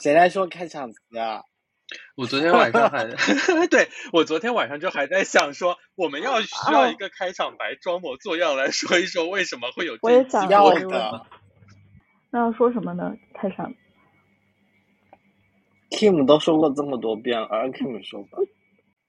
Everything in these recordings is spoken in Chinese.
谁在说开场词啊？我昨天晚上还 对我昨天晚上就还在想说，我们要需要一个开场白，装模作样来说一说为什么会有这一期要播的。那要说什么呢？开场 Kim 都说过这么多遍，让 Kim 说吧。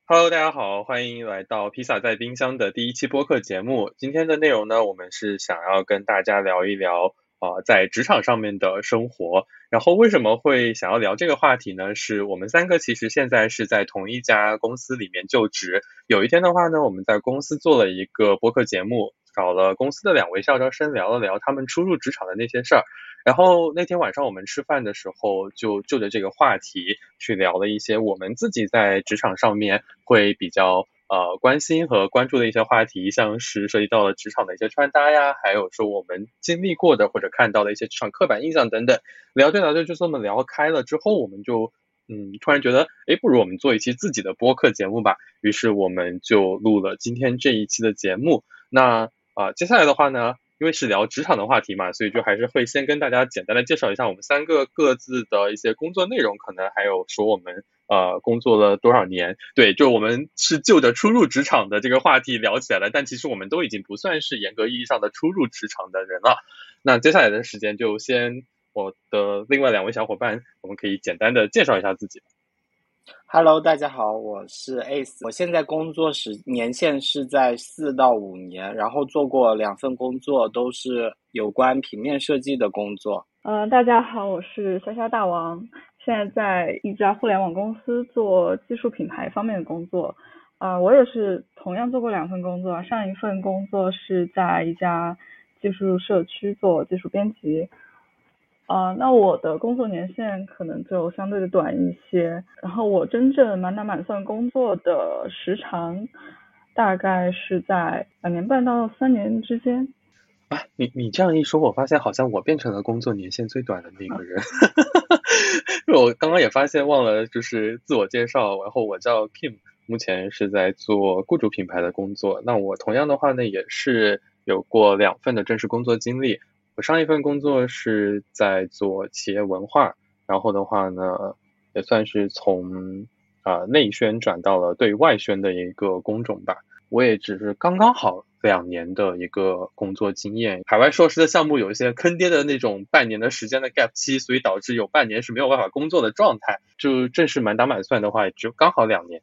Hello，大家好，欢迎来到披萨在冰箱的第一期播客节目。今天的内容呢，我们是想要跟大家聊一聊啊，在职场上面的生活。然后为什么会想要聊这个话题呢？是我们三个其实现在是在同一家公司里面就职。有一天的话呢，我们在公司做了一个播客节目，找了公司的两位校招生聊了聊他们初入职场的那些事儿。然后那天晚上我们吃饭的时候，就就着这个话题去聊了一些我们自己在职场上面会比较呃关心和关注的一些话题，像是涉及到了职场的一些穿搭呀，还有说我们经历过的或者看到的一些职场刻板印象等等。聊着聊着就这么聊开了之后，我们就嗯突然觉得，哎，不如我们做一期自己的播客节目吧。于是我们就录了今天这一期的节目。那啊接下来的话呢？因为是聊职场的话题嘛，所以就还是会先跟大家简单的介绍一下我们三个各自的一些工作内容，可能还有说我们呃工作了多少年。对，就我们是就着初入职场的这个话题聊起来了，但其实我们都已经不算是严格意义上的初入职场的人了。那接下来的时间就先我的另外两位小伙伴，我们可以简单的介绍一下自己。Hello，大家好，我是 Ace，我现在工作时年限是在四到五年，然后做过两份工作，都是有关平面设计的工作。嗯，大家好，我是潇潇大王，现在在一家互联网公司做技术品牌方面的工作。啊，我也是同样做过两份工作，上一份工作是在一家技术社区做技术编辑。啊，那我的工作年限可能就相对的短一些，然后我真正满打满算工作的时长，大概是在两年半到三年之间。啊，你你这样一说，我发现好像我变成了工作年限最短的那个人。我刚刚也发现忘了就是自我介绍，然后我叫 Kim，目前是在做雇主品牌的工作。那我同样的话呢，也是有过两份的正式工作经历。我上一份工作是在做企业文化，然后的话呢，也算是从啊内宣转到了对外宣的一个工种吧。我也只是刚刚好两年的一个工作经验。海外硕士的项目有一些坑爹的那种半年的时间的 gap 期，所以导致有半年是没有办法工作的状态。就正式满打满算的话，也只有刚好两年。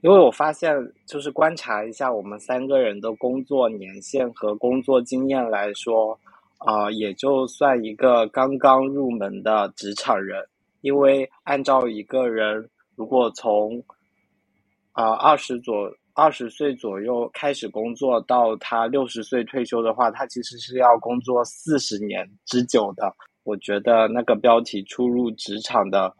因为我发现，就是观察一下我们三个人的工作年限和工作经验来说。啊，也就算一个刚刚入门的职场人，因为按照一个人如果从啊二十左二十岁左右开始工作，到他六十岁退休的话，他其实是要工作四十年之久的。我觉得那个标题“初入职场的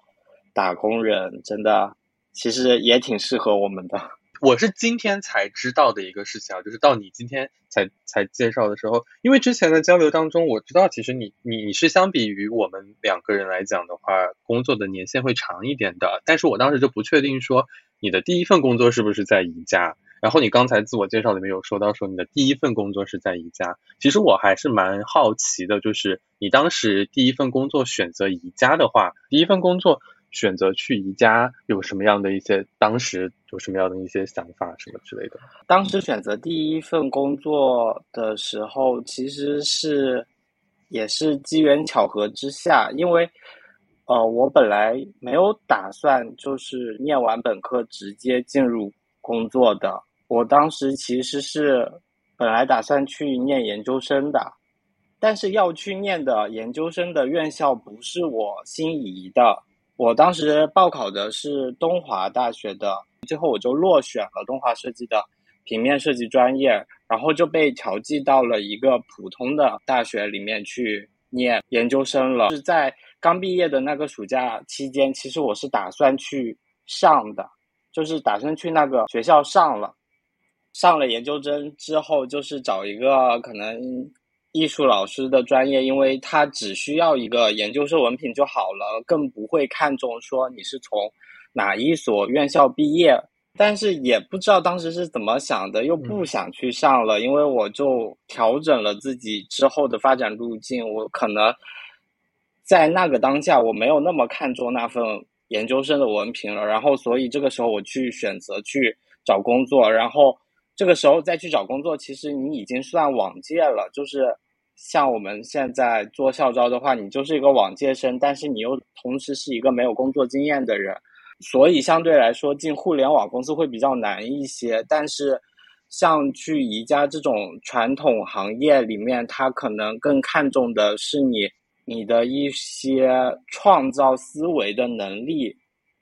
打工人”真的其实也挺适合我们的。我是今天才知道的一个事情啊，就是到你今天才才介绍的时候，因为之前的交流当中，我知道其实你你你是相比于我们两个人来讲的话，工作的年限会长一点的，但是我当时就不确定说你的第一份工作是不是在宜家，然后你刚才自我介绍里面有说到说你的第一份工作是在宜家，其实我还是蛮好奇的，就是你当时第一份工作选择宜家的话，第一份工作。选择去宜家有什么样的一些？当时有什么样的一些想法什么之类的？当时选择第一份工作的时候，其实是也是机缘巧合之下，因为呃，我本来没有打算就是念完本科直接进入工作的。我当时其实是本来打算去念研究生的，但是要去念的研究生的院校不是我心仪的。我当时报考的是东华大学的，最后我就落选了东华设计的平面设计专业，然后就被调剂到了一个普通的大学里面去念研究生了。是在刚毕业的那个暑假期间，其实我是打算去上的，就是打算去那个学校上了，上了研究生之后，就是找一个可能。艺术老师的专业，因为他只需要一个研究生文凭就好了，更不会看重说你是从哪一所院校毕业。但是也不知道当时是怎么想的，又不想去上了，因为我就调整了自己之后的发展路径。我可能在那个当下，我没有那么看重那份研究生的文凭了。然后，所以这个时候我去选择去找工作，然后这个时候再去找工作，其实你已经算往届了。就是像我们现在做校招的话，你就是一个往届生，但是你又同时是一个没有工作经验的人，所以相对来说进互联网公司会比较难一些。但是像去宜家这种传统行业里面，他可能更看重的是你。你的一些创造思维的能力，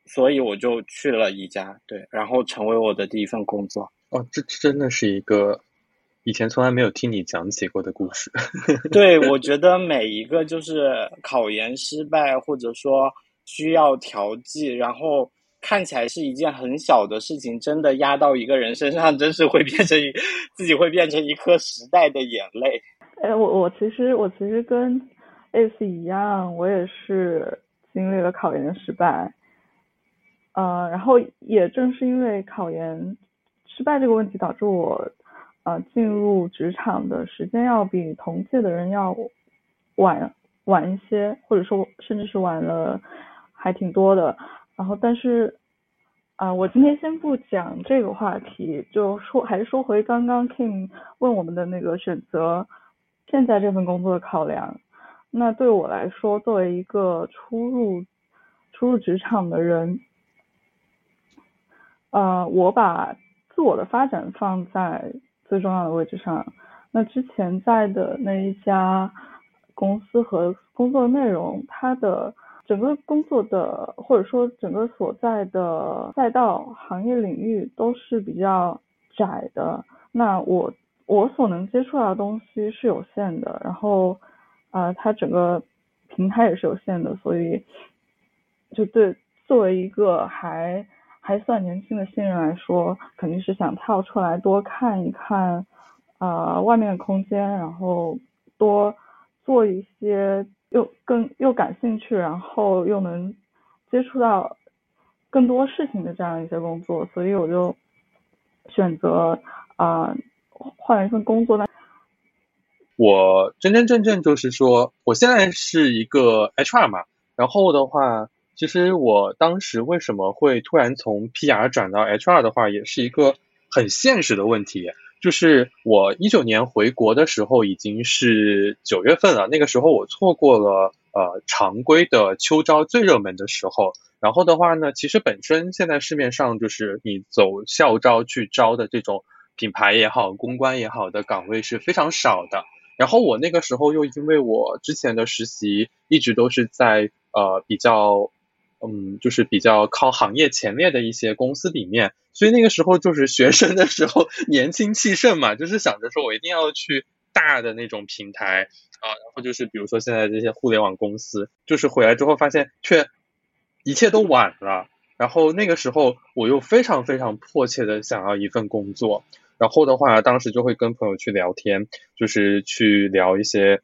所以我就去了宜家，对，然后成为我的第一份工作。哦，这真的是一个以前从来没有听你讲起过的故事。对，我觉得每一个就是考研失败，或者说需要调剂，然后看起来是一件很小的事情，真的压到一个人身上，真是会变成自己会变成一颗时代的眼泪。哎，我我其实我其实跟。类似一样，我也是经历了考研的失败，呃，然后也正是因为考研失败这个问题，导致我呃进入职场的时间要比同届的人要晚晚一些，或者说甚至是晚了还挺多的。然后，但是啊，我今天先不讲这个话题，就说还是说回刚刚 King 问我们的那个选择现在这份工作的考量。那对我来说，作为一个初入初入职场的人，呃，我把自我的发展放在最重要的位置上。那之前在的那一家公司和工作内容，它的整个工作的或者说整个所在的赛道、行业领域都是比较窄的。那我我所能接触到的东西是有限的，然后。啊，它整个平台也是有限的，所以就对作为一个还还算年轻的新人来说，肯定是想跳出来多看一看啊外面的空间，然后多做一些又更又感兴趣，然后又能接触到更多事情的这样一些工作，所以我就选择啊换了一份工作。呢我真真正正就是说，我现在是一个 HR 嘛，然后的话，其实我当时为什么会突然从 PR 转到 HR 的话，也是一个很现实的问题，就是我一九年回国的时候已经是九月份了，那个时候我错过了呃常规的秋招最热门的时候，然后的话呢，其实本身现在市面上就是你走校招去招的这种品牌也好、公关也好的岗位是非常少的。然后我那个时候又因为我之前的实习一直都是在呃比较嗯就是比较靠行业前列的一些公司里面，所以那个时候就是学生的时候年轻气盛嘛，就是想着说我一定要去大的那种平台啊，然后就是比如说现在这些互联网公司，就是回来之后发现却一切都晚了，然后那个时候我又非常非常迫切的想要一份工作。然后的话，当时就会跟朋友去聊天，就是去聊一些，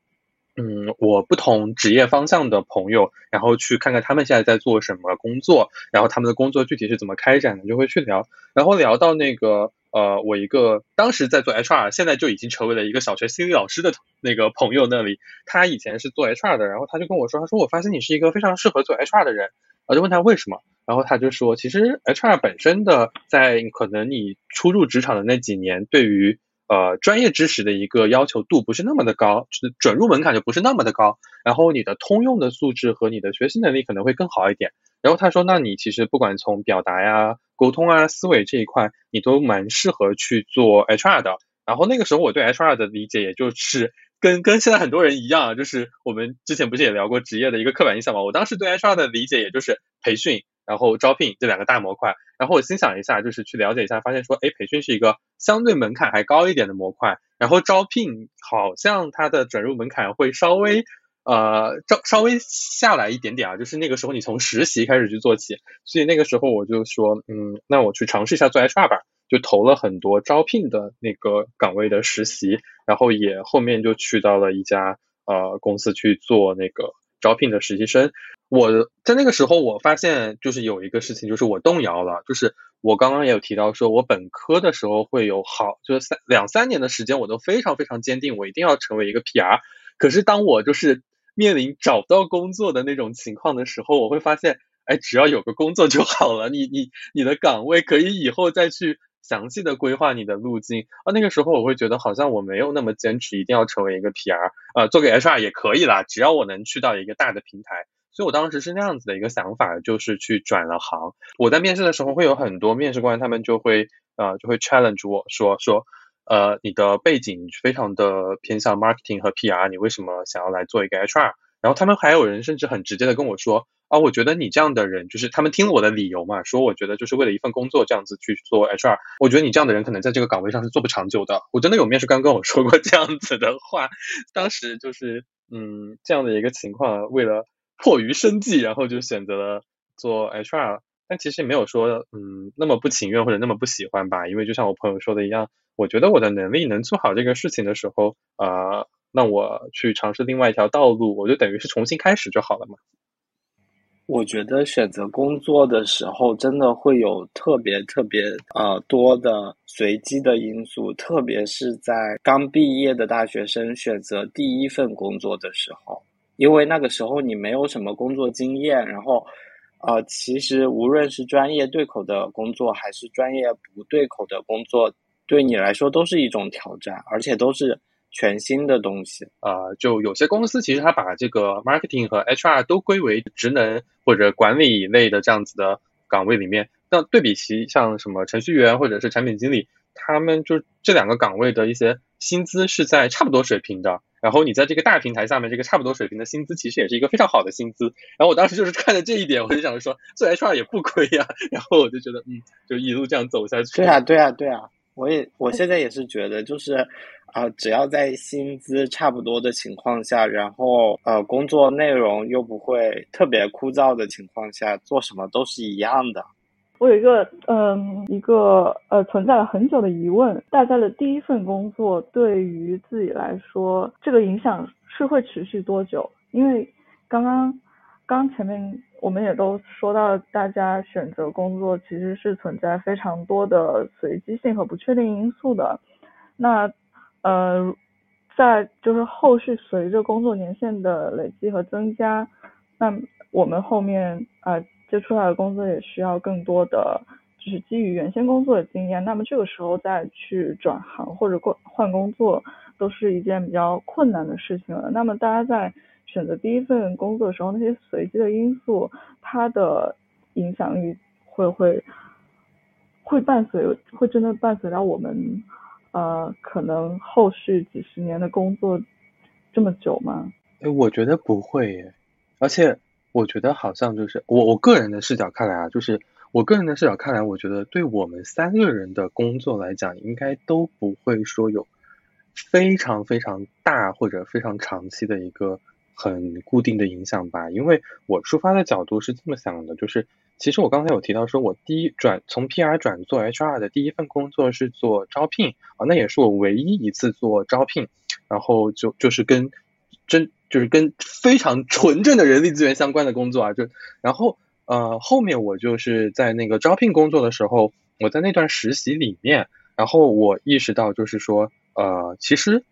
嗯，我不同职业方向的朋友，然后去看看他们现在在做什么工作，然后他们的工作具体是怎么开展的，就会去聊。然后聊到那个，呃，我一个当时在做 HR，现在就已经成为了一个小学心理老师的那个朋友那里，他以前是做 HR 的，然后他就跟我说，他说我发现你是一个非常适合做 HR 的人。我就问他为什么，然后他就说，其实 HR 本身的在可能你初入职场的那几年，对于呃专业知识的一个要求度不是那么的高，准入门槛就不是那么的高，然后你的通用的素质和你的学习能力可能会更好一点。然后他说，那你其实不管从表达呀、沟通啊、思维这一块，你都蛮适合去做 HR 的。然后那个时候我对 HR 的理解也就是。跟跟现在很多人一样，就是我们之前不是也聊过职业的一个刻板印象嘛？我当时对 HR 的理解也就是培训，然后招聘这两个大模块。然后我心想一下，就是去了解一下，发现说，哎，培训是一个相对门槛还高一点的模块，然后招聘好像它的转入门槛会稍微呃稍稍微下来一点点啊，就是那个时候你从实习开始去做起，所以那个时候我就说，嗯，那我去尝试一下做 HR 吧。就投了很多招聘的那个岗位的实习，然后也后面就去到了一家呃公司去做那个招聘的实习生。我在那个时候，我发现就是有一个事情，就是我动摇了。就是我刚刚也有提到，说我本科的时候会有好，就是三两三年的时间，我都非常非常坚定，我一定要成为一个 PR。可是当我就是面临找不到工作的那种情况的时候，我会发现，哎，只要有个工作就好了。你你你的岗位可以以后再去详细的规划你的路径啊。那个时候我会觉得好像我没有那么坚持一定要成为一个 PR 呃，做个 HR 也可以啦，只要我能去到一个大的平台。所以我当时是那样子的一个想法，就是去转了行。我在面试的时候会有很多面试官，他们就会呃就会 challenge 我说说。呃，你的背景非常的偏向 marketing 和 PR，你为什么想要来做一个 HR？然后他们还有人甚至很直接的跟我说，啊，我觉得你这样的人，就是他们听了我的理由嘛，说我觉得就是为了一份工作这样子去做 HR，我觉得你这样的人可能在这个岗位上是做不长久的。我真的有面试官跟我说过这样子的话，当时就是嗯这样的一个情况，为了迫于生计，然后就选择了做 HR，但其实没有说嗯那么不情愿或者那么不喜欢吧，因为就像我朋友说的一样。我觉得我的能力能做好这个事情的时候，啊，那我去尝试另外一条道路，我就等于是重新开始就好了嘛。我觉得选择工作的时候，真的会有特别特别呃多的随机的因素，特别是在刚毕业的大学生选择第一份工作的时候，因为那个时候你没有什么工作经验，然后，呃，其实无论是专业对口的工作，还是专业不对口的工作。对你来说都是一种挑战，而且都是全新的东西。呃，就有些公司其实它把这个 marketing 和 HR 都归为职能或者管理类的这样子的岗位里面。那对比其像什么程序员或者是产品经理，他们就这两个岗位的一些薪资是在差不多水平的。然后你在这个大平台下面，这个差不多水平的薪资其实也是一个非常好的薪资。然后我当时就是看着这一点，我就想着说做 HR 也不亏呀。然后我就觉得，嗯，就一路这样走下去。对啊，对啊，对啊。我也我现在也是觉得，就是啊，只要在薪资差不多的情况下，然后呃，工作内容又不会特别枯燥的情况下，做什么都是一样的。我有一个嗯，一个呃，存在了很久的疑问：大家的第一份工作对于自己来说，这个影响是会持续多久？因为刚刚刚前面。我们也都说到，大家选择工作其实是存在非常多的随机性和不确定因素的。那呃，在就是后续随着工作年限的累积和增加，那我们后面啊接出来的工作也需要更多的就是基于原先工作的经验。那么这个时候再去转行或者换换工作，都是一件比较困难的事情了。那么大家在选择第一份工作的时候，那些随机的因素，它的影响力会会会伴随，会真的伴随到我们呃可能后续几十年的工作这么久吗？哎，我觉得不会耶，而且我觉得好像就是我我个人的视角看来啊，就是我个人的视角看来，我觉得对我们三个人的工作来讲，应该都不会说有非常非常大或者非常长期的一个。很固定的影响吧，因为我出发的角度是这么想的，就是其实我刚才有提到说，我第一转从 PR 转做 HR 的第一份工作是做招聘啊，那也是我唯一一次做招聘，然后就就是跟真就是跟非常纯正的人力资源相关的工作啊，就然后呃后面我就是在那个招聘工作的时候，我在那段实习里面，然后我意识到就是说呃其实。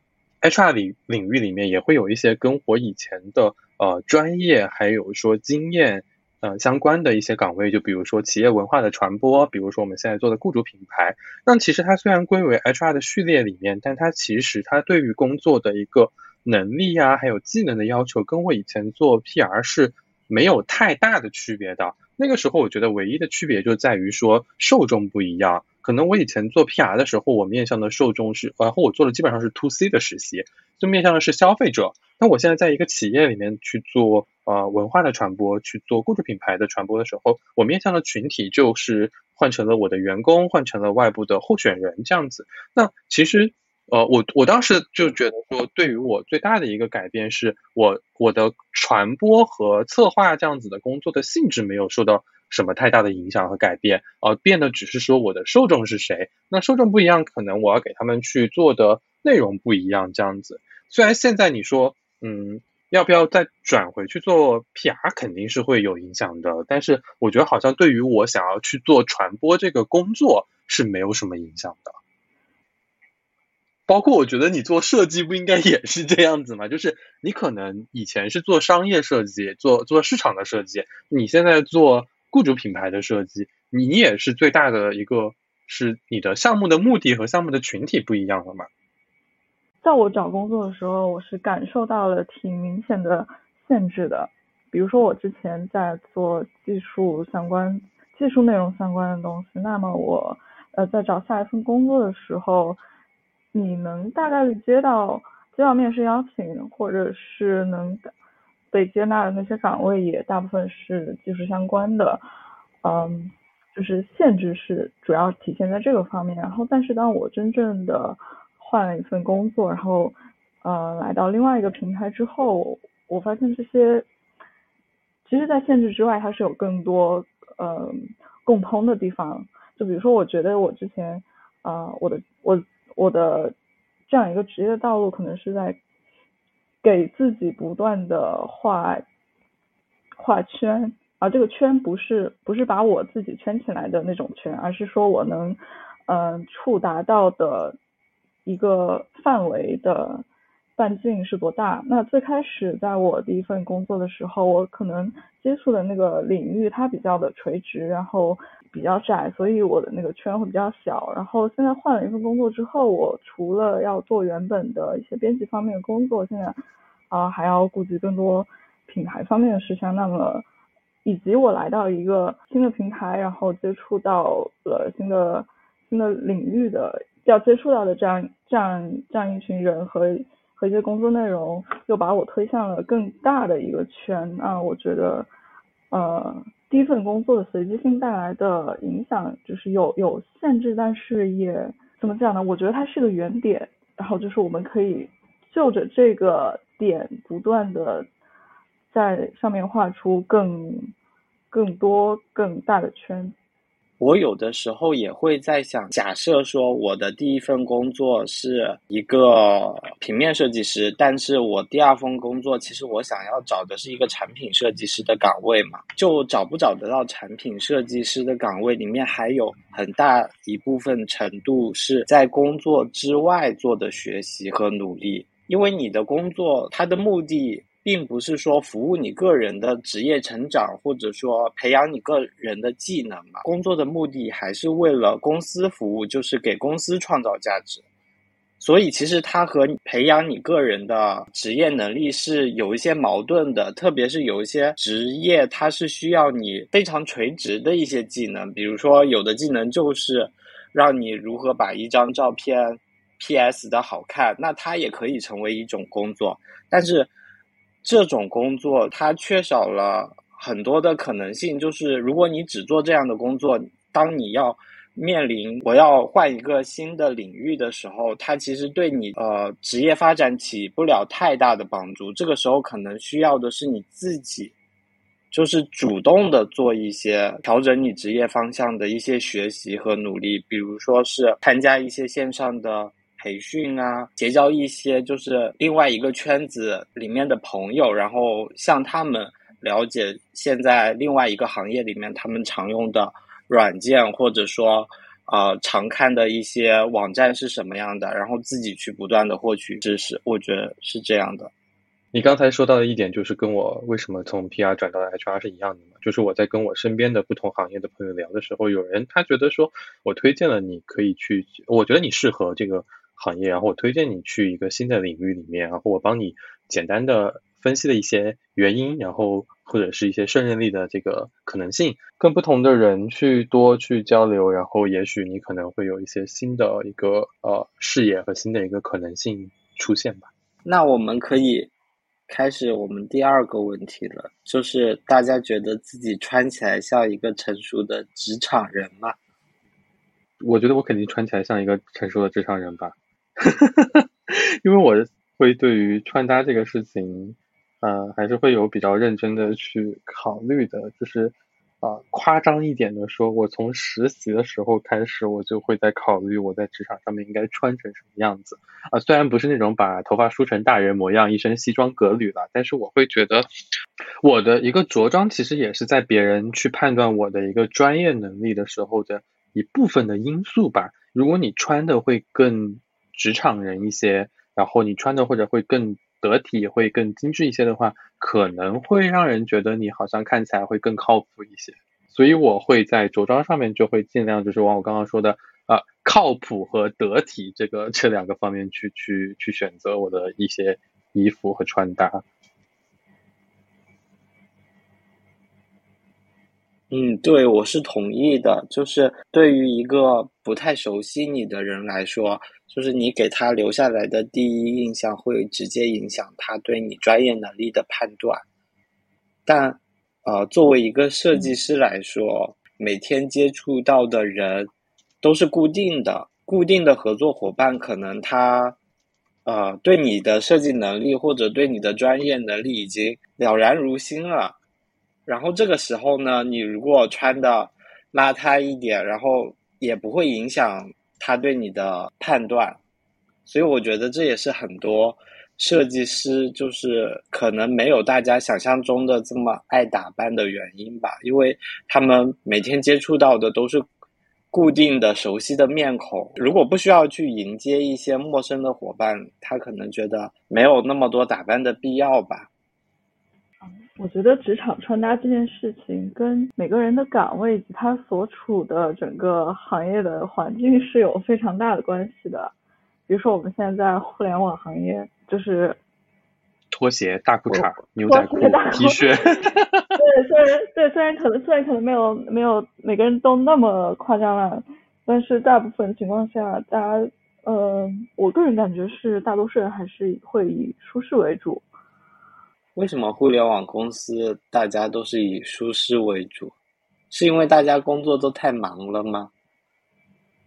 HR 领领域里面也会有一些跟我以前的呃专业还有说经验呃相关的一些岗位，就比如说企业文化的传播，比如说我们现在做的雇主品牌。那其实它虽然归为 HR 的序列里面，但它其实它对于工作的一个能力呀，还有技能的要求，跟我以前做 PR 是没有太大的区别的。那个时候我觉得唯一的区别就在于说受众不一样。可能我以前做 PR 的时候，我面向的受众是，然后我做的基本上是 To C 的实习，就面向的是消费者。那我现在在一个企业里面去做呃文化的传播，去做雇主品牌的传播的时候，我面向的群体就是换成了我的员工，换成了外部的候选人这样子。那其实呃我我当时就觉得说，对于我最大的一个改变是我我的传播和策划这样子的工作的性质没有受到。什么太大的影响和改变？呃，变的只是说我的受众是谁。那受众不一样，可能我要给他们去做的内容不一样，这样子。虽然现在你说，嗯，要不要再转回去做 PR，肯定是会有影响的。但是我觉得好像对于我想要去做传播这个工作是没有什么影响的。包括我觉得你做设计不应该也是这样子嘛？就是你可能以前是做商业设计，做做市场的设计，你现在做雇主品牌的设计，你也是最大的一个是你的项目的目的和项目的群体不一样了嘛？在我找工作的时候，我是感受到了挺明显的限制的。比如说我之前在做技术相关、技术内容相关的东西，那么我呃在找下一份工作的时候。你能大概率接到接到面试邀请，或者是能被接纳的那些岗位，也大部分是技术相关的，嗯，就是限制是主要体现在这个方面。然后，但是当我真正的换了一份工作，然后呃来到另外一个平台之后，我发现这些其实，在限制之外，它是有更多呃共通的地方。就比如说，我觉得我之前啊，我的我。我的这样一个职业道路，可能是在给自己不断的画画圈，啊这个圈不是不是把我自己圈起来的那种圈，而是说我能嗯触达到的一个范围的半径是多大。那最开始在我第一份工作的时候，我可能接触的那个领域它比较的垂直，然后。比较窄，所以我的那个圈会比较小。然后现在换了一份工作之后，我除了要做原本的一些编辑方面的工作，现在啊还要顾及更多品牌方面的事项。那么以及我来到一个新的平台，然后接触到了新的新的领域的要接触到的这样这样这样一群人和和一些工作内容，又把我推向了更大的一个圈。那我觉得呃。第一份工作的随机性带来的影响就是有有限制，但是也怎么讲呢？我觉得它是个原点，然后就是我们可以就着这个点不断的在上面画出更更多更大的圈。我有的时候也会在想，假设说我的第一份工作是一个平面设计师，但是我第二份工作其实我想要找的是一个产品设计师的岗位嘛，就找不找得到产品设计师的岗位里面还有很大一部分程度是在工作之外做的学习和努力，因为你的工作它的目的。并不是说服务你个人的职业成长，或者说培养你个人的技能嘛。工作的目的还是为了公司服务，就是给公司创造价值。所以其实它和培养你个人的职业能力是有一些矛盾的，特别是有一些职业它是需要你非常垂直的一些技能，比如说有的技能就是让你如何把一张照片 PS 的好看，那它也可以成为一种工作，但是。这种工作它缺少了很多的可能性，就是如果你只做这样的工作，当你要面临我要换一个新的领域的时候，它其实对你呃职业发展起不了太大的帮助。这个时候可能需要的是你自己，就是主动的做一些调整你职业方向的一些学习和努力，比如说是参加一些线上的。培训啊，结交一些就是另外一个圈子里面的朋友，然后向他们了解现在另外一个行业里面他们常用的软件，或者说呃常看的一些网站是什么样的，然后自己去不断的获取知识，我觉得是这样的。你刚才说到的一点，就是跟我为什么从 PR 转到 HR 是一样的嘛？就是我在跟我身边的不同行业的朋友聊的时候，有人他觉得说我推荐了你可以去，我觉得你适合这个。行业，然后我推荐你去一个新的领域里面，然后我帮你简单的分析了一些原因，然后或者是一些胜任力的这个可能性，跟不同的人去多去交流，然后也许你可能会有一些新的一个呃视野和新的一个可能性出现吧。那我们可以开始我们第二个问题了，就是大家觉得自己穿起来像一个成熟的职场人吗？我觉得我肯定穿起来像一个成熟的职场人吧。哈哈哈因为我会对于穿搭这个事情，呃，还是会有比较认真的去考虑的。就是啊，夸张一点的说，我从实习的时候开始，我就会在考虑我在职场上面应该穿成什么样子。啊，虽然不是那种把头发梳成大人模样，一身西装革履了，但是我会觉得我的一个着装其实也是在别人去判断我的一个专业能力的时候的一部分的因素吧。如果你穿的会更职场人一些，然后你穿的或者会更得体，会更精致一些的话，可能会让人觉得你好像看起来会更靠谱一些。所以我会在着装上面就会尽量就是往我刚刚说的啊靠谱和得体这个这两个方面去去去选择我的一些衣服和穿搭。嗯，对，我是同意的。就是对于一个不太熟悉你的人来说，就是你给他留下来的第一印象会直接影响他对你专业能力的判断。但，呃，作为一个设计师来说，每天接触到的人都是固定的，固定的合作伙伴，可能他，呃，对你的设计能力或者对你的专业能力已经了然如心了。然后这个时候呢，你如果穿的邋遢一点，然后也不会影响他对你的判断，所以我觉得这也是很多设计师就是可能没有大家想象中的这么爱打扮的原因吧，因为他们每天接触到的都是固定的、熟悉的面孔，如果不需要去迎接一些陌生的伙伴，他可能觉得没有那么多打扮的必要吧。我觉得职场穿搭这件事情跟每个人的岗位以及他所处的整个行业的环境是有非常大的关系的。比如说我们现在在互联网行业，就是拖鞋、大裤衩、牛仔裤、T 恤。对，虽然对，虽然可能虽然可能没有没有每个人都那么夸张了，但是大部分情况下，大家，嗯，我个人感觉是大多数人还是会以舒适为主。为什么互联网公司大家都是以舒适为主？是因为大家工作都太忙了吗？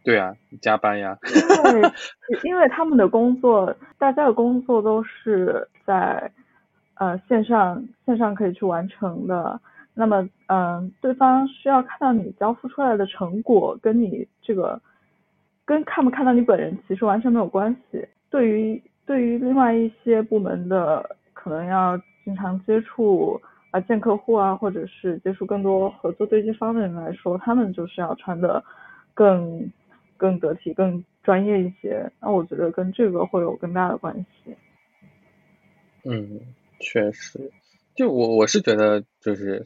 对啊，加班呀。因为因为他们的工作，大家的工作都是在呃线上线上可以去完成的。那么嗯，对方需要看到你交付出来的成果，跟你这个跟看不看到你本人其实完全没有关系。对于对于另外一些部门的，可能要。经常接触啊见客户啊，或者是接触更多合作对接方的人来说，他们就是要穿的更更得体、更专业一些。那我觉得跟这个会有更大的关系。嗯，确实，就我我是觉得就是。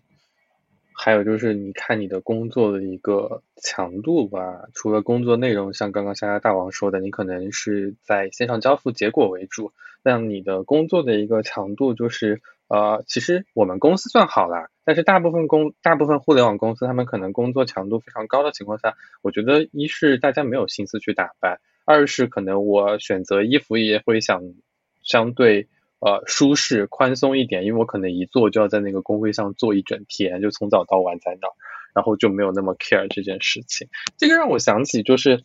还有就是，你看你的工作的一个强度吧。除了工作内容，像刚刚虾虾大王说的，你可能是在线上交付结果为主。那你的工作的一个强度，就是呃，其实我们公司算好了，但是大部分公大部分互联网公司，他们可能工作强度非常高的情况下，我觉得一是大家没有心思去打扮，二是可能我选择衣服也会想相对。呃，舒适宽松一点，因为我可能一坐就要在那个工位上坐一整天，就从早到晚在那儿，然后就没有那么 care 这件事情。这个让我想起，就是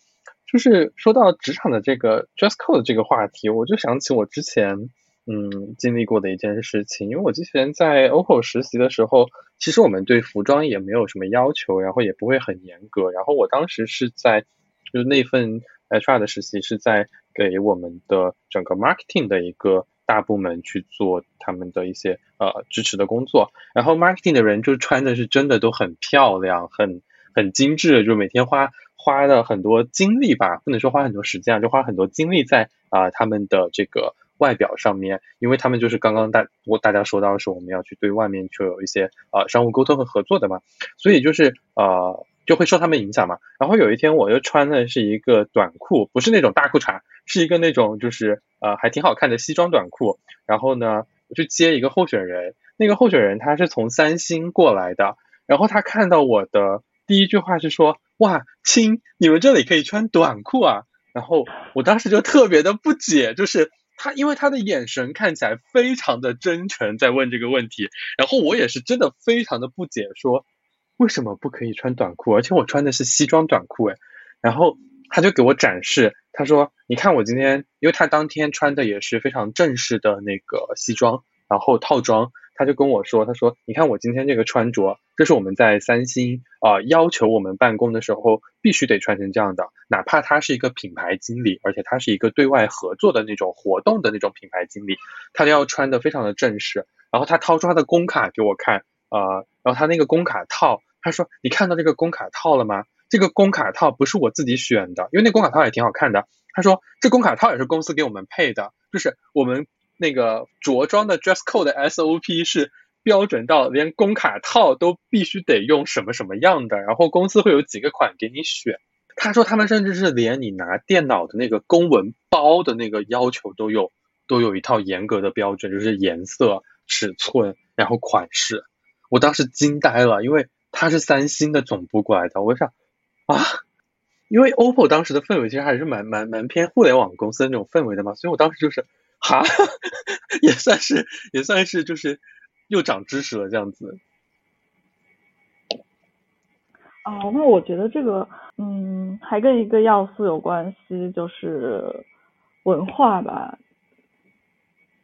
就是说到职场的这个 dress code 这个话题，我就想起我之前嗯经历过的一件事情，因为我之前在 OPPO 实习的时候，其实我们对服装也没有什么要求，然后也不会很严格。然后我当时是在就那份 HR 的实习是在给我们的整个 marketing 的一个。大部门去做他们的一些呃支持的工作，然后 marketing 的人就穿的是真的都很漂亮，很很精致，就每天花花了很多精力吧，不能说花很多时间啊，就花很多精力在啊他们的这个外表上面，因为他们就是刚刚大我大家说到的是我们要去对外面去有一些呃商务沟通和合作的嘛，所以就是呃就会受他们影响嘛。然后有一天我又穿的是一个短裤，不是那种大裤衩。是一个那种就是呃还挺好看的西装短裤，然后呢我去接一个候选人，那个候选人他是从三星过来的，然后他看到我的第一句话是说哇亲你们这里可以穿短裤啊，然后我当时就特别的不解，就是他因为他的眼神看起来非常的真诚在问这个问题，然后我也是真的非常的不解，说为什么不可以穿短裤，而且我穿的是西装短裤哎，然后。他就给我展示，他说：“你看我今天，因为他当天穿的也是非常正式的那个西装，然后套装，他就跟我说，他说：你看我今天这个穿着，这是我们在三星啊要求我们办公的时候必须得穿成这样的，哪怕他是一个品牌经理，而且他是一个对外合作的那种活动的那种品牌经理，他都要穿的非常的正式。然后他掏出他的工卡给我看，呃，然后他那个工卡套，他说：你看到这个工卡套了吗？”这个工卡套不是我自己选的，因为那工卡套也挺好看的。他说这工卡套也是公司给我们配的，就是我们那个着装的 dress code 的 SOP 是标准到连工卡套都必须得用什么什么样的，然后公司会有几个款给你选。他说他们甚至是连你拿电脑的那个公文包的那个要求都有，都有一套严格的标准，就是颜色、尺寸，然后款式。我当时惊呆了，因为他是三星的总部过来的，我想啊，因为 OPPO 当时的氛围其实还是蛮蛮蛮偏互联网公司的那种氛围的嘛，所以我当时就是哈，也算是也算是就是又长知识了这样子。哦，那我觉得这个，嗯，还跟一个要素有关系，就是文化吧。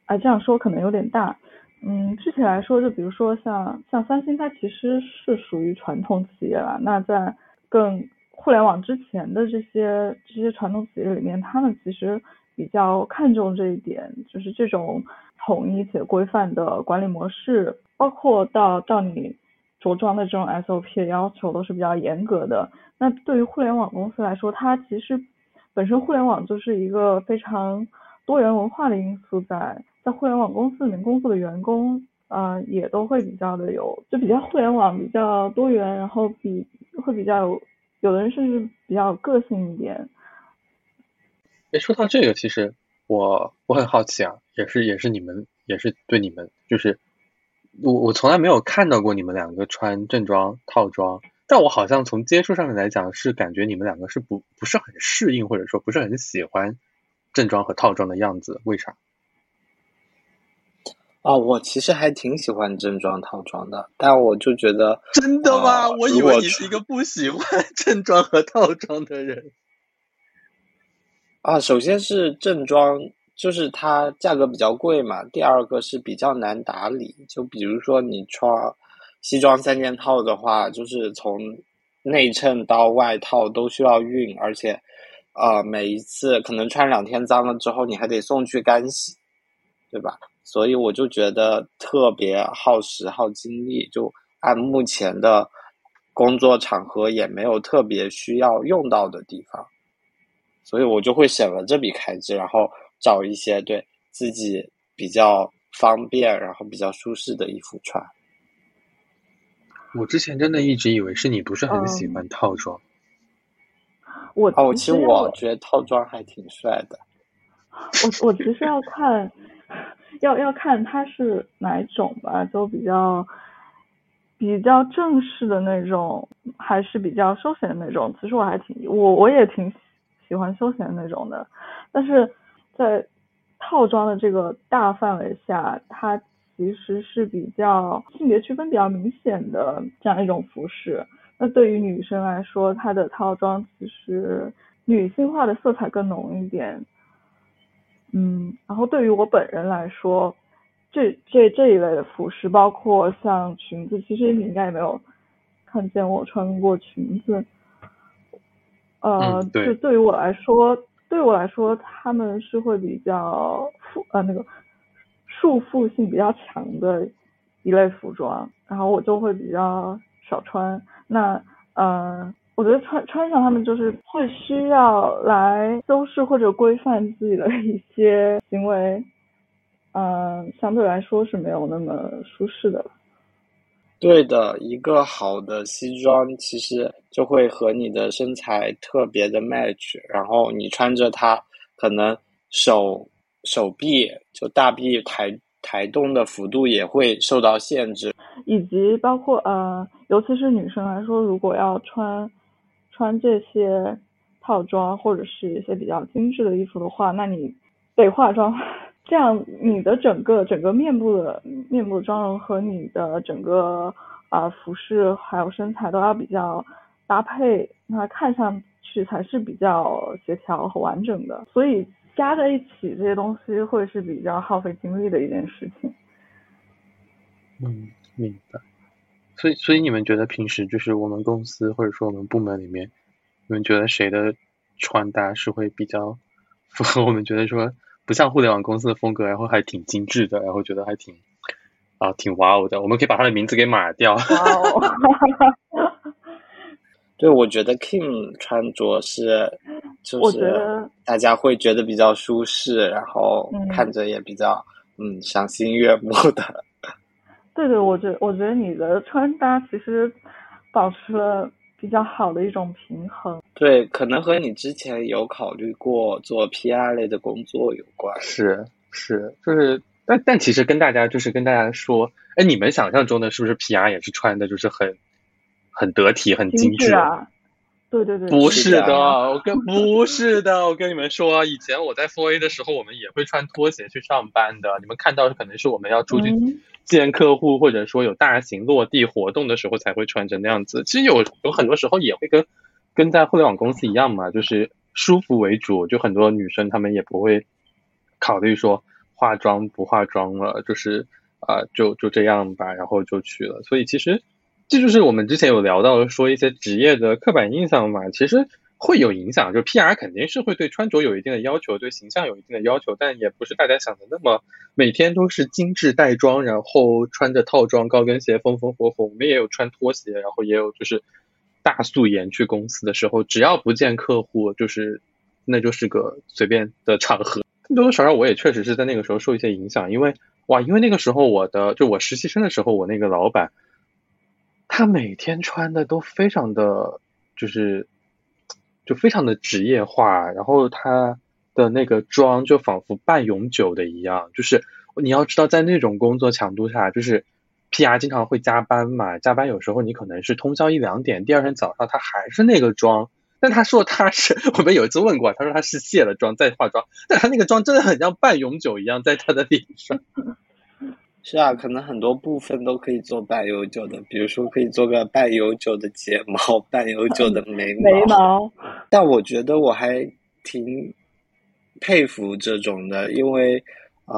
啊，这样说可能有点大。嗯，具体来说，就比如说像像三星，它其实是属于传统企业了。那在更互联网之前的这些这些传统企业里面，他们其实比较看重这一点，就是这种统一且规范的管理模式，包括到到你。着装的这种 SOP 要求都是比较严格的。那对于互联网公司来说，它其实本身互联网就是一个非常多元文化的因素在，在互联网公司里面工作的员工，呃，也都会比较的有，就比较互联网比较多元，然后比会比较有，有的人甚至比较有个性一点。哎，说到这个，其实我我很好奇啊，也是也是你们也是对你们就是。我我从来没有看到过你们两个穿正装套装，但我好像从接触上面来讲是感觉你们两个是不不是很适应或者说不是很喜欢正装和套装的样子，为啥？啊，我其实还挺喜欢正装套装的，但我就觉得 真的吗？我以为你是一个不喜欢 正装和套装的人。啊，首先是正装。就是它价格比较贵嘛，第二个是比较难打理。就比如说你穿西装三件套的话，就是从内衬到外套都需要熨，而且呃每一次可能穿两天脏了之后，你还得送去干洗，对吧？所以我就觉得特别耗时耗精力。就按目前的工作场合，也没有特别需要用到的地方，所以我就会省了这笔开支，然后。找一些对自己比较方便，然后比较舒适的衣服穿。我之前真的一直以为是你不是很喜欢套装。我哦，其实我觉得套装还挺帅的。我我其实要看，要要看它是哪种吧，就比较比较正式的那种，还是比较休闲的那种。其实我还挺我我也挺喜欢休闲的那种的，但是。在套装的这个大范围下，它其实是比较性别区分比较明显的这样一种服饰。那对于女生来说，她的套装其实女性化的色彩更浓一点。嗯，然后对于我本人来说，这这这一类的服饰，包括像裙子，其实你应该也没有看见我穿过裙子。呃，就对于我来说。对我来说，他们是会比较束呃那个束缚性比较强的一类服装，然后我就会比较少穿。那呃，我觉得穿穿上他们就是会需要来修饰或者规范自己的一些行为，嗯，相对来说是没有那么舒适的。对的，一个好的西装其实就会和你的身材特别的 match，然后你穿着它，可能手手臂就大臂抬抬动的幅度也会受到限制，以及包括呃，尤其是女生来说，如果要穿穿这些套装或者是一些比较精致的衣服的话，那你得化妆。这样，你的整个整个面部的面部妆容和你的整个啊服饰还有身材都要比较搭配，那看上去才是比较协调和完整的。所以加在一起这些东西会是比较耗费精力的一件事情。嗯，明白。所以，所以你们觉得平时就是我们公司或者说我们部门里面，你们觉得谁的穿搭是会比较符合我们觉得说？不像互联网公司的风格，然后还挺精致的，然后觉得还挺啊挺哇哦的。我们可以把他的名字给码掉。对，我觉得 Kim 穿着是，就是大家会觉得比较舒适，然后看着也比较嗯赏心悦目的。对对，我觉我觉得你的穿搭其实保持了比较好的一种平衡。对，可能和你之前有考虑过做 PR 类的工作有关。是是，就是，但但其实跟大家就是跟大家说，哎，你们想象中的是不是 PR 也是穿的就是很很得体、很精致啊？对对对，不是的，我跟 不是的，我跟你们说，以前我在 Four A 的时候，我们也会穿拖鞋去上班的。你们看到可能是我们要出去见客户，或者说有大型落地活动的时候才会穿成那样子。其实有有很多时候也会跟跟在互联网公司一样嘛，就是舒服为主。就很多女生她们也不会考虑说化妆不化妆了，就是啊，就就这样吧，然后就去了。所以其实。这就是我们之前有聊到说一些职业的刻板印象嘛，其实会有影响。就 PR 肯定是会对穿着有一定的要求，对形象有一定的要求，但也不是大家想的那么每天都是精致带妆，然后穿着套装、高跟鞋风风火火。我们也有穿拖鞋，然后也有就是大素颜去公司的时候，只要不见客户，就是那就是个随便的场合。多多少少我也确实是在那个时候受一些影响，因为哇，因为那个时候我的就我实习生的时候，我那个老板。他每天穿的都非常的，就是，就非常的职业化，然后他的那个妆就仿佛半永久的一样，就是你要知道，在那种工作强度下，就是 PR 经常会加班嘛，加班有时候你可能是通宵一两点，第二天早上他还是那个妆，但他说他是，我们有一次问过，他说他是卸了妆再化妆，但他那个妆真的很像半永久一样在他的脸上。是啊，可能很多部分都可以做半永久的，比如说可以做个半永久的睫毛、半永久的眉毛。眉毛。但我觉得我还挺佩服这种的，因为啊，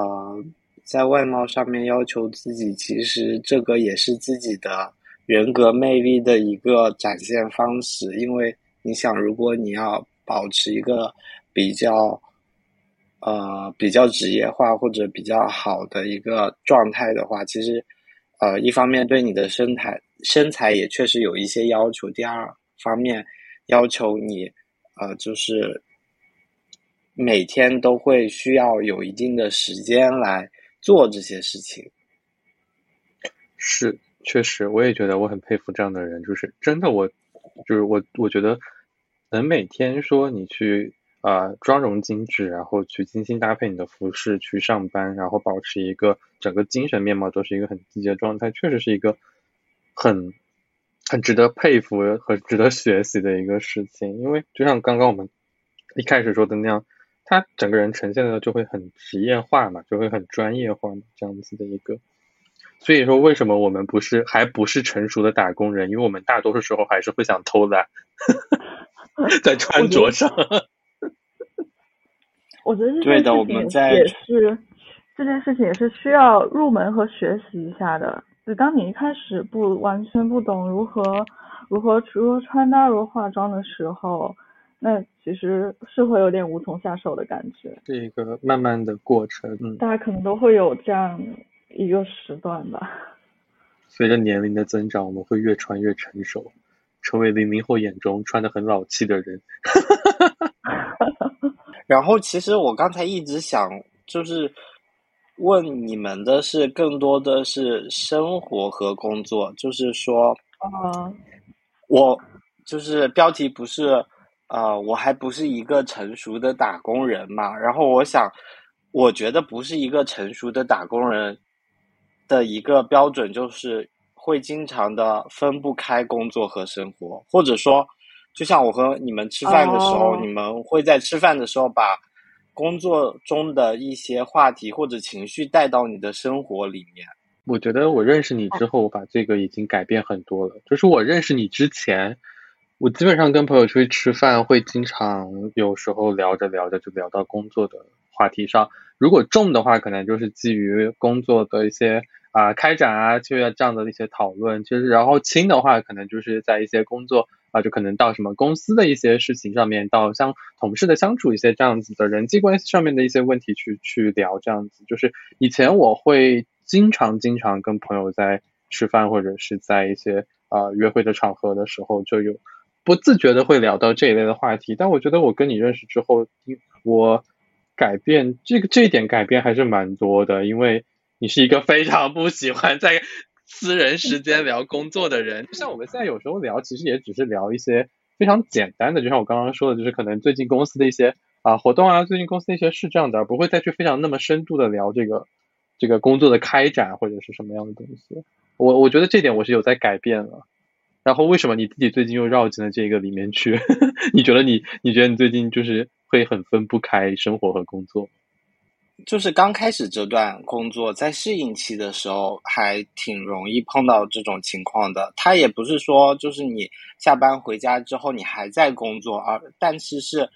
在外貌上面要求自己，其实这个也是自己的人格魅力的一个展现方式。因为你想，如果你要保持一个比较。呃，比较职业化或者比较好的一个状态的话，其实，呃，一方面对你的身材身材也确实有一些要求，第二方面要求你，呃，就是每天都会需要有一定的时间来做这些事情。是，确实，我也觉得我很佩服这样的人，就是真的，我就是我，我觉得能每天说你去。啊，妆容精致，然后去精心搭配你的服饰去上班，然后保持一个整个精神面貌都是一个很积极的状态，确实是一个很很值得佩服和值得学习的一个事情。因为就像刚刚我们一开始说的那样，他整个人呈现的就会很职业化嘛，就会很专业化这样子的一个。所以说，为什么我们不是还不是成熟的打工人？因为我们大多数时候还是会想偷懒，在穿着上。我觉得这件事情也是，这件事情也是需要入门和学习一下的。就当你一开始不完全不懂如何如何如何穿搭、如何化妆的时候，那其实是会有点无从下手的感觉。是一个慢慢的过程，嗯，大家可能都会有这样一个时段吧。随着年龄的增长，我们会越穿越成熟，成为零零后眼中穿的很老气的人。然后，其实我刚才一直想，就是问你们的是，更多的是生活和工作，就是说，啊，我就是标题不是，呃，我还不是一个成熟的打工人嘛。然后我想，我觉得不是一个成熟的打工人的一个标准，就是会经常的分不开工作和生活，或者说。就像我和你们吃饭的时候，你们会在吃饭的时候把工作中的一些话题或者情绪带到你的生活里面。我觉得我认识你之后，我把这个已经改变很多了。就是我认识你之前，我基本上跟朋友出去吃饭，会经常有时候聊着聊着就聊到工作的话题上。如果重的话，可能就是基于工作的一些啊开展啊，就要这样的一些讨论。其实，然后轻的话，可能就是在一些工作。啊，就可能到什么公司的一些事情上面，到像同事的相处一些这样子的人际关系上面的一些问题去去聊，这样子就是以前我会经常经常跟朋友在吃饭或者是在一些啊约会的场合的时候，就有不自觉的会聊到这一类的话题。但我觉得我跟你认识之后，我改变这个这一点改变还是蛮多的，因为你是一个非常不喜欢在私人时间聊工作的人。像我们现在有时候聊，其实也只是聊一些非常简单的，就像我刚刚说的，就是可能最近公司的一些啊活动啊，最近公司的一些事这样的，而不会再去非常那么深度的聊这个这个工作的开展或者是什么样的东西。我我觉得这点我是有在改变了。然后为什么你自己最近又绕进了这个里面去？你觉得你你觉得你最近就是会很分不开生活和工作？就是刚开始这段工作在适应期的时候，还挺容易碰到这种情况的。他也不是说就是你下班回家之后你还在工作，而但是是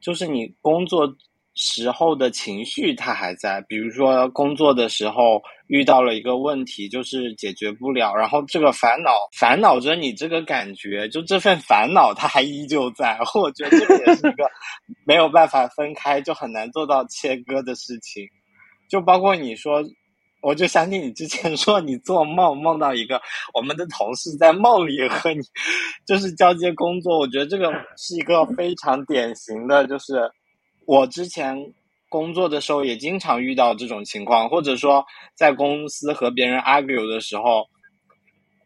就是你工作。时候的情绪它还在，比如说工作的时候遇到了一个问题，就是解决不了，然后这个烦恼烦恼着你这个感觉，就这份烦恼它还依旧在。我觉得这个也是一个 没有办法分开，就很难做到切割的事情。就包括你说，我就想起你之前说你做梦梦到一个我们的同事在梦里和你 就是交接工作，我觉得这个是一个非常典型的，就是。我之前工作的时候也经常遇到这种情况，或者说在公司和别人 argue 的时候，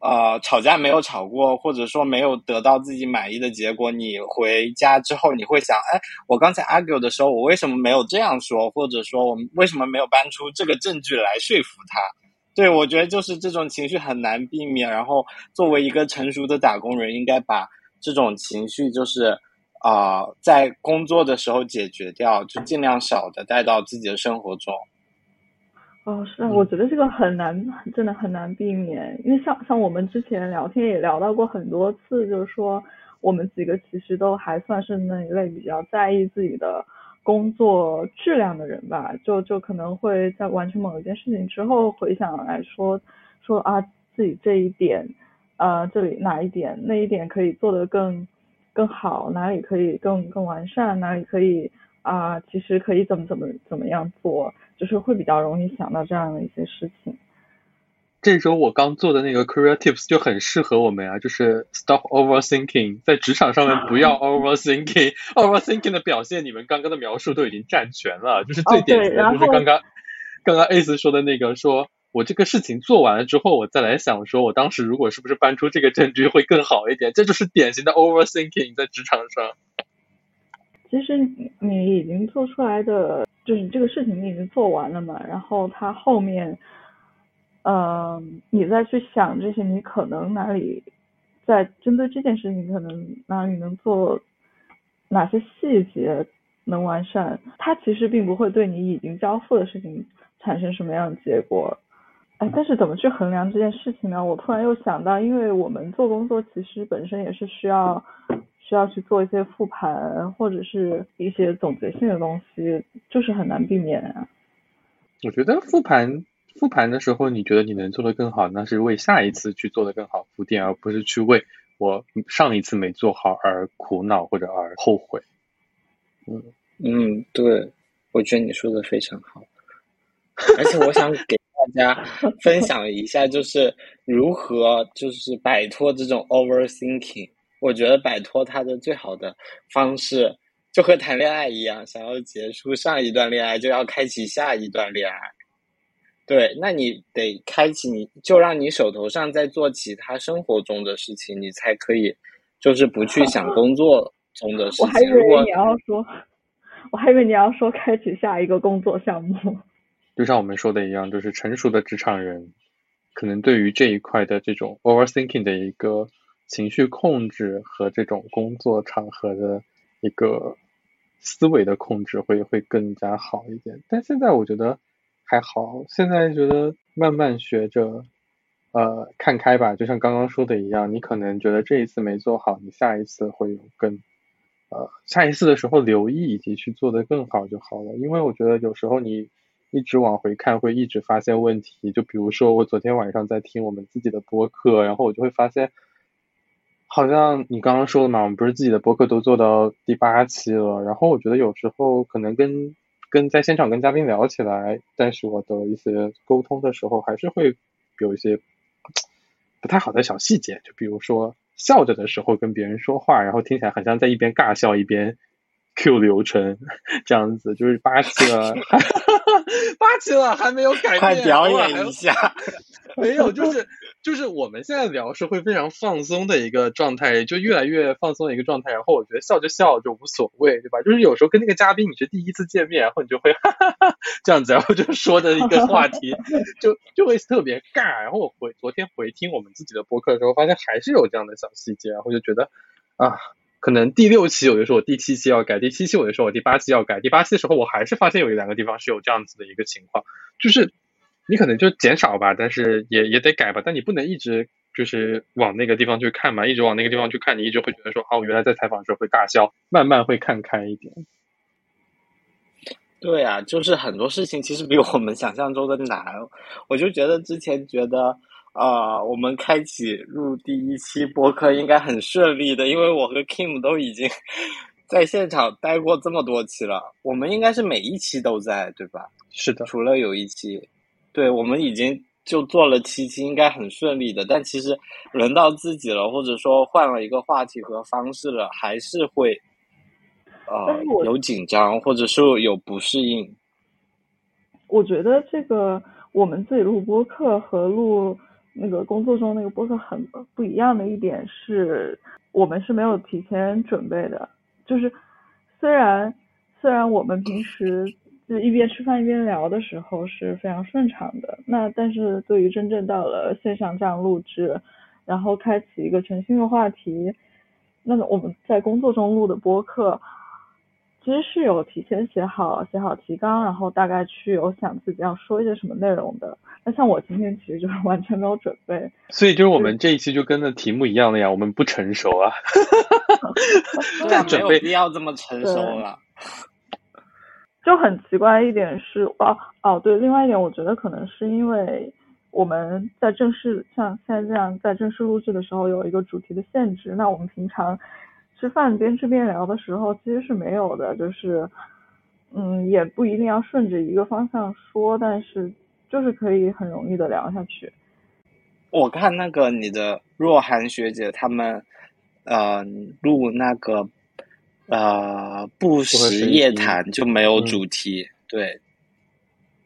呃，吵架没有吵过，或者说没有得到自己满意的结果，你回家之后你会想，哎，我刚才 argue 的时候，我为什么没有这样说，或者说我们为什么没有搬出这个证据来说服他？对我觉得就是这种情绪很难避免，然后作为一个成熟的打工人，应该把这种情绪就是。啊，在工作的时候解决掉，就尽量少的带到自己的生活中。哦，是啊，我觉得这个很难，真的很难避免。因为像像我们之前聊天也聊到过很多次，就是说我们几个其实都还算是那一类比较在意自己的工作质量的人吧。就就可能会在完成某一件事情之后，回想来说说啊，自己这一点，呃，这里哪一点，那一点可以做得更。更好，哪里可以更更完善，哪里可以啊？其实可以怎么怎么怎么样做，就是会比较容易想到这样的一些事情。这周我刚做的那个 career tips 就很适合我们啊，就是 stop overthinking，在职场上面不要 overthinking，overthinking 的表现你们刚刚的描述都已经占全了，就是最典型的就是刚刚刚刚 Ace 说的那个说。我这个事情做完了之后，我再来想，说我当时如果是不是搬出这个证据会更好一点？这就是典型的 overthinking 在职场上。其实你已经做出来的，就是这个事情你已经做完了嘛，然后他后面，嗯，你再去想这些，你可能哪里在针对这件事情，可能哪里能做哪些细节能完善，它其实并不会对你已经交付的事情产生什么样的结果。哎，但是怎么去衡量这件事情呢？我突然又想到，因为我们做工作其实本身也是需要需要去做一些复盘，或者是一些总结性的东西，就是很难避免啊。我觉得复盘复盘的时候，你觉得你能做得更好，那是为下一次去做的更好铺垫，而不是去为我上一次没做好而苦恼或者而后悔。嗯嗯，对，我觉得你说的非常好，而且我想给。大家分享一下，就是如何就是摆脱这种 overthinking。我觉得摆脱它的最好的方式，就和谈恋爱一样，想要结束上一段恋爱，就要开启下一段恋爱。对，那你得开启，你就让你手头上在做其他生活中的事情，你才可以，就是不去想工作中的事情。我还以为你要说，我还以为你要说开启下一个工作项目。就像我们说的一样，就是成熟的职场人，可能对于这一块的这种 overthinking 的一个情绪控制和这种工作场合的一个思维的控制会会更加好一点。但现在我觉得还好，现在觉得慢慢学着呃看开吧。就像刚刚说的一样，你可能觉得这一次没做好，你下一次会有更呃下一次的时候留意以及去做的更好就好了。因为我觉得有时候你。一直往回看，会一直发现问题。就比如说，我昨天晚上在听我们自己的播客，然后我就会发现，好像你刚刚说的嘛，我们不是自己的播客都做到第八期了。然后我觉得有时候可能跟跟在现场跟嘉宾聊起来，但是我的一些沟通的时候，还是会有一些不太好的小细节。就比如说笑着的时候跟别人说话，然后听起来好像在一边尬笑一边 Q 流程这样子，就是八期了 八期了还没有改变，快表演一下。没有，就是就是我们现在聊是会非常放松的一个状态，就越来越放松的一个状态。然后我觉得笑就笑就无所谓，对吧？就是有时候跟那个嘉宾你是第一次见面，然后你就会哈哈哈这样子，然后就说的一个话题，就就会特别尬。然后我回昨天回听我们自己的播客的时候，发现还是有这样的小细节，然后就觉得啊，可能第六期有的时候我第七期要改，第七期有的时候我第八期要改，第八期的时候我还是发现有一两个地方是有这样子的一个情况，就是。你可能就减少吧，但是也也得改吧。但你不能一直就是往那个地方去看嘛，一直往那个地方去看，你一直会觉得说，哦，原来在采访的时候会尬笑，慢慢会看开一点。对啊，就是很多事情其实比我们想象中的难。我就觉得之前觉得，啊，我们开启录第一期播客应该很顺利的，因为我和 Kim 都已经 在现场待过这么多期了，我们应该是每一期都在，对吧？是的，除了有一期。对我们已经就做了七期，应该很顺利的。但其实轮到自己了，或者说换了一个话题和方式了，还是会呃有紧张，或者是有不适应。我觉得这个我们自己录播客和录那个工作中那个播客很不一样的一点是，我们是没有提前准备的。就是虽然虽然我们平时。就一边吃饭一边聊的时候是非常顺畅的。那但是对于真正到了线上这样录制，然后开启一个全新的话题，那我们在工作中录的播客，其实是有提前写好写好提纲，然后大概去有想自己要说一些什么内容的。那像我今天其实就是完全没有准备。所以就是我们这一期就跟那题目一样的呀，我们不成熟啊。没有必要这么成熟了。就很奇怪一点是哦哦对，另外一点我觉得可能是因为我们在正式像现在这样在正式录制的时候有一个主题的限制，那我们平常吃饭边吃边聊的时候其实是没有的，就是嗯也不一定要顺着一个方向说，但是就是可以很容易的聊下去。我看那个你的若涵学姐他们呃录那个。呃，不食夜谈就没有主题，对，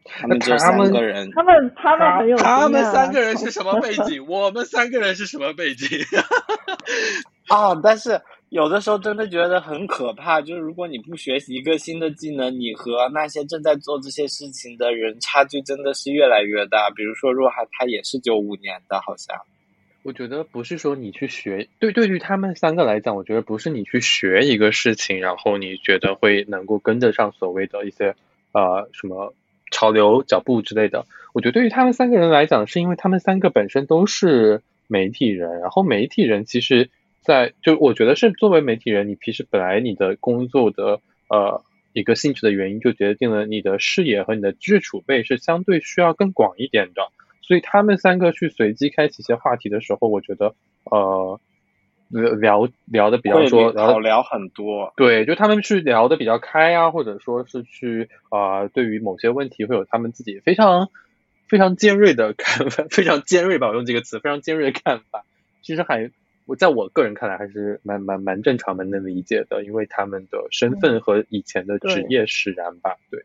他们就三个人，他们他们很有，他们三个人是什么背景？我们三个人是什么背景？啊！但是有的时候真的觉得很可怕，就是如果你不学习一个新的技能，你和那些正在做这些事情的人差距真的是越来越大。比如说若涵，他也是九五年的，好像。我觉得不是说你去学，对，对于他们三个来讲，我觉得不是你去学一个事情，然后你觉得会能够跟得上所谓的一些呃什么潮流脚步之类的。我觉得对于他们三个人来讲，是因为他们三个本身都是媒体人，然后媒体人其实，在就我觉得是作为媒体人，你平时本来你的工作的呃一个性质的原因，就决定了你的视野和你的知识储备是相对需要更广一点的。所以他们三个去随机开启一些话题的时候，我觉得呃聊聊的比较说好聊很多。对，就他们去聊的比较开啊，或者说是去啊，对于某些问题会有他们自己非常非常尖锐的看法，非常尖锐吧，我用这个词，非常尖锐的看法。其实还我在我个人看来还是蛮蛮蛮正常、蛮能理解的，因为他们的身份和以前的职业使然吧。对，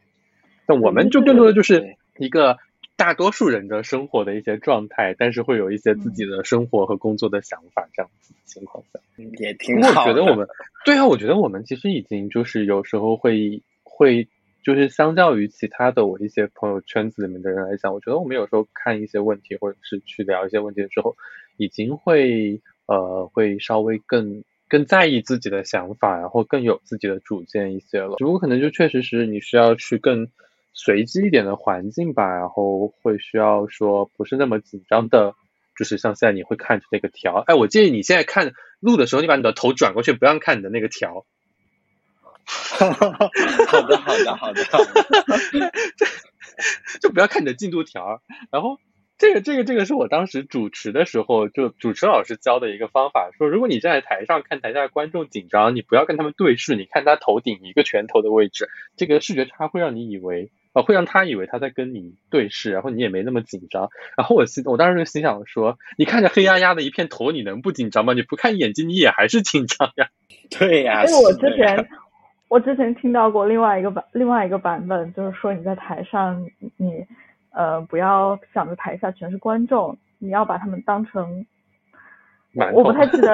那我们就更多的就是一个。大多数人的生活的一些状态，但是会有一些自己的生活和工作的想法，这样子的情况下，也挺好。我觉得我们，对啊，我觉得我们其实已经就是有时候会会就是相较于其他的我一些朋友圈子里面的人来讲，我觉得我们有时候看一些问题或者是去聊一些问题的时候，已经会呃会稍微更更在意自己的想法，然后更有自己的主见一些了。只不过可能就确实是你需要去更。随机一点的环境吧，然后会需要说不是那么紧张的，就是像现在你会看着那个条，哎，我建议你现在看录的时候，你把你的头转过去，不要看你的那个条。好的，好的，好的，就不要看你的进度条。然后这个，这个，这个是我当时主持的时候，就主持老师教的一个方法，说如果你站在台上看台下的观众紧张，你不要跟他们对视，你看他头顶一个拳头的位置，这个视觉差会让你以为。啊，会让他以为他在跟你对视，然后你也没那么紧张。然后我心，我当时就心想说，你看着黑压压的一片头，你能不紧张吗？你不看眼睛，你也还是紧张呀。对呀，我之前我之前听到过另外一个版另外一个版本，就是说你在台上，你呃不要想着台下全是观众，你要把他们当成。我不太记得，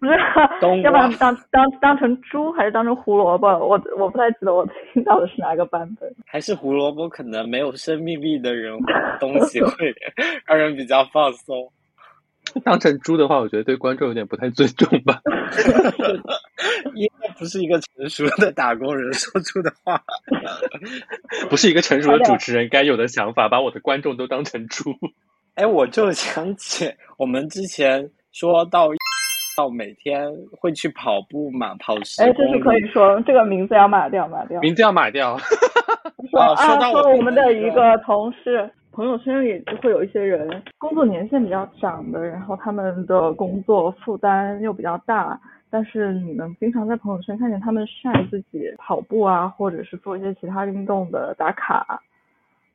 不是 要把他们当当当成猪还是当成胡萝卜？我我不太记得我听到的是哪个版本。还是胡萝卜可能没有生命力的人 东西会让人比较放松。当成猪的话，我觉得对观众有点不太尊重吧。应该不是一个成熟的打工人说出的话，不是一个成熟的主持人该有的想法，把我的观众都当成猪。哎，我就想起我们之前。说到到每天会去跑步嘛，跑十哎，这是可以说这个名字要码掉，码掉。名字要码掉。说啊，说我们的一个同事朋友圈里就会有一些人，工作年限比较长的，然后他们的工作负担又比较大，但是你们经常在朋友圈看见他们晒自己跑步啊，或者是做一些其他运动的打卡。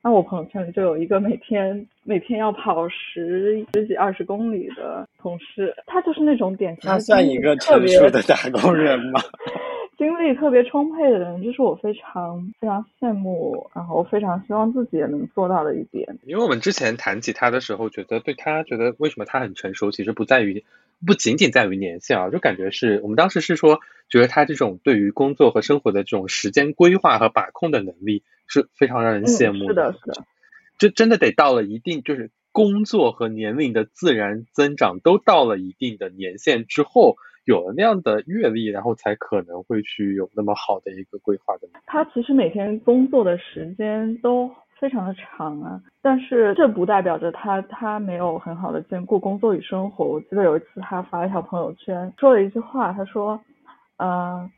那我朋友圈里就有一个每天 每天要跑十十几二十公里的同事，他就是那种典型他算一个成熟的打工人吗？精力特别充沛的人，这是我非常非常羡慕，然后非常希望自己也能做到的一点。因为我们之前谈起他的时候，觉得对他觉得为什么他很成熟，其实不在于不仅仅在于年限啊，就感觉是我们当时是说，觉得他这种对于工作和生活的这种时间规划和把控的能力。是非常让人羡慕的，是的，是的，就真的得到了一定，就是工作和年龄的自然增长都到了一定的年限之后，有了那样的阅历，然后才可能会去有那么好的一个规划的。他其实每天工作的时间都非常的长啊，但是这不代表着他他没有很好的兼顾工作与生活。我记得有一次他发一条朋友圈，说了一句话，他说，嗯，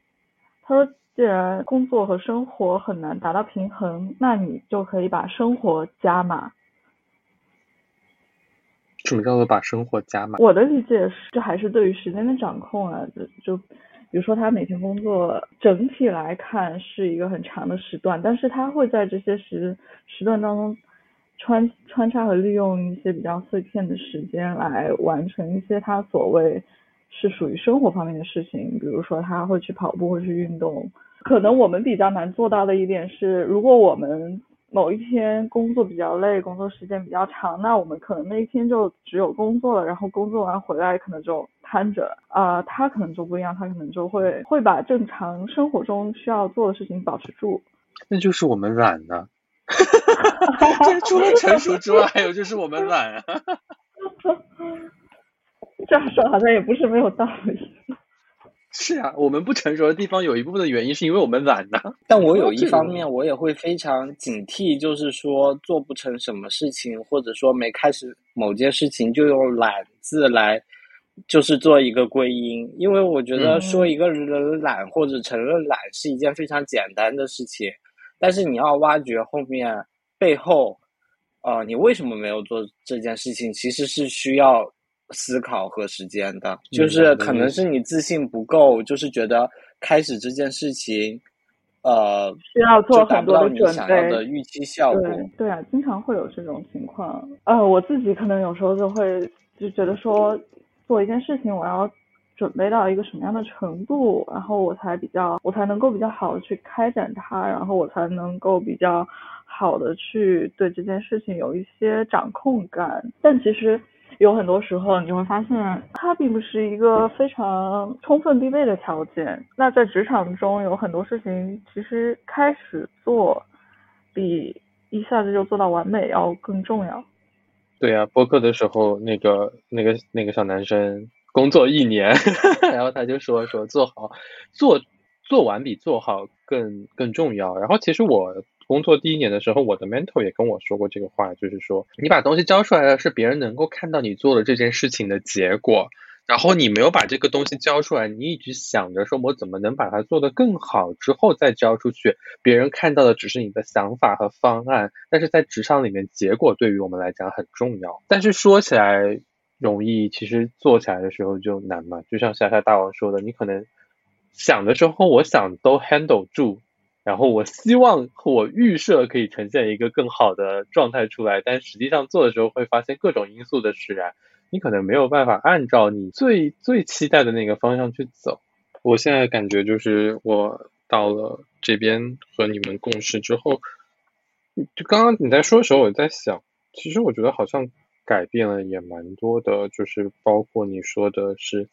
他说。既然工作和生活很难达到平衡，那你就可以把生活加码。什么叫做把生活加满？我的理解是，这还是对于时间的掌控啊。就就比如说，他每天工作整体来看是一个很长的时段，但是他会在这些时时段当中穿穿插和利用一些比较碎片的时间来完成一些他所谓是属于生活方面的事情，比如说他会去跑步，会去运动。可能我们比较难做到的一点是，如果我们某一天工作比较累，工作时间比较长，那我们可能那一天就只有工作了，然后工作完回来可能就瘫着。啊，他可能就不一样，他可能就会会把正常生活中需要做的事情保持住。那就是我们懒呢。除 了成熟之外，还有就是我们懒啊。这样说好像也不是没有道理。是啊，我们不成熟的地方有一部分的原因是因为我们懒呐。但我有一方面，我也会非常警惕，就是说做不成什么事情，或者说没开始某件事情，就用“懒”字来，就是做一个归因。因为我觉得说一个人懒或者承认懒是一件非常简单的事情，但是你要挖掘后面背后，呃，你为什么没有做这件事情，其实是需要。思考和时间的，就是可能是你自信不够，就是觉得开始这件事情，呃，需要做很多的准备的预期效果。对对啊，经常会有这种情况。呃，我自己可能有时候就会就觉得说，做一件事情，我要准备到一个什么样的程度，然后我才比较，我才能够比较好的去开展它，然后我才能够比较好的去对这件事情有一些掌控感。但其实。有很多时候，你会发现它并不是一个非常充分必备的条件。那在职场中，有很多事情其实开始做，比一下子就做到完美要更重要。对呀，播客的时候，那个那个那个小男生工作一年，然后他就说说做好做做完比做好更更重要。然后其实我。工作第一年的时候，我的 mentor 也跟我说过这个话，就是说，你把东西交出来了，是别人能够看到你做的这件事情的结果，然后你没有把这个东西交出来，你一直想着说我怎么能把它做得更好，之后再交出去，别人看到的只是你的想法和方案，但是在职场里面，结果对于我们来讲很重要。但是说起来容易，其实做起来的时候就难嘛。就像夏夏大王说的，你可能想的时候，我想都 handle 住。然后我希望我预设可以呈现一个更好的状态出来，但实际上做的时候会发现各种因素的使然，你可能没有办法按照你最最期待的那个方向去走。我现在感觉就是我到了这边和你们共事之后，就刚刚你在说的时候，我在想，其实我觉得好像改变了也蛮多的，就是包括你说的是。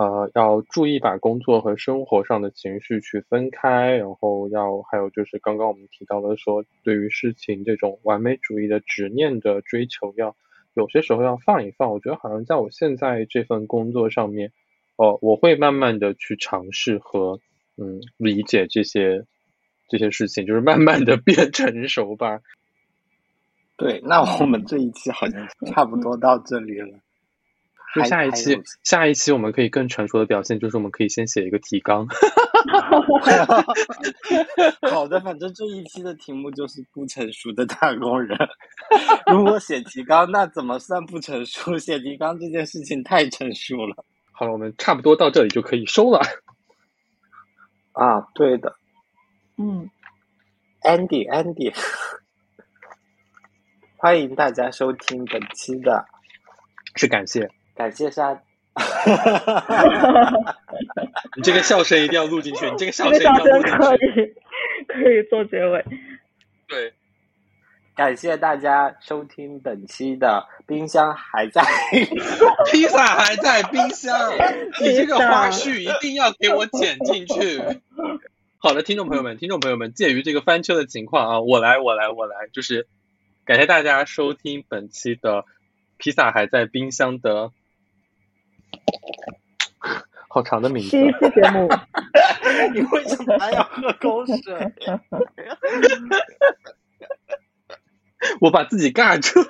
呃，要注意把工作和生活上的情绪去分开，然后要还有就是刚刚我们提到的说，对于事情这种完美主义的执念的追求，要有些时候要放一放。我觉得好像在我现在这份工作上面，哦，我会慢慢的去尝试和嗯理解这些这些事情，就是慢慢的 变成熟吧。对，那我们这一期好像差不多到这里了。就下一期，下一期我们可以更成熟的表现，就是我们可以先写一个提纲。好的，反正这一期的题目就是不成熟的打工人。如果写提纲，那怎么算不成熟？写提纲这件事情太成熟了。好了，我们差不多到这里就可以收了。啊，对的。嗯，Andy，Andy，欢迎大家收听本期的，是感谢。感谢沙，你这个笑声一定要录进去，你这个笑声可以可以做结尾。对，感谢大家收听本期的冰箱还在，披萨还在冰箱，你这个花絮一定要给我剪进去。好的，听众朋友们，听众朋友们，鉴于这个翻车的情况啊，我来，我来，我来，就是感谢大家收听本期的披萨还在冰箱的。好长的名字。第一期节目，你为什么还要喝口水？我把自己尬住。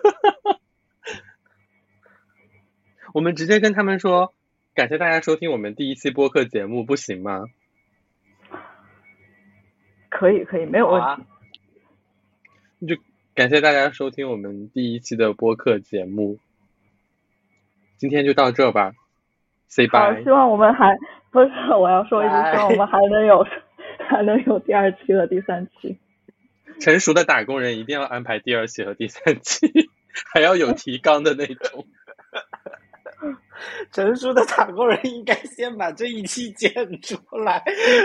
我们直接跟他们说，感谢大家收听我们第一期播客节目，不行吗？可以，可以，没有问题。就感谢大家收听我们第一期的播客节目，今天就到这吧。好，希望我们还不是我要说一句，希望我们还能有 还能有第二期和第三期。成熟的打工人一定要安排第二期和第三期，还要有提纲的那种。成熟的打工人应该先把这一期剪出来。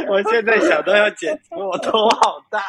我现在想到要剪，我头好大。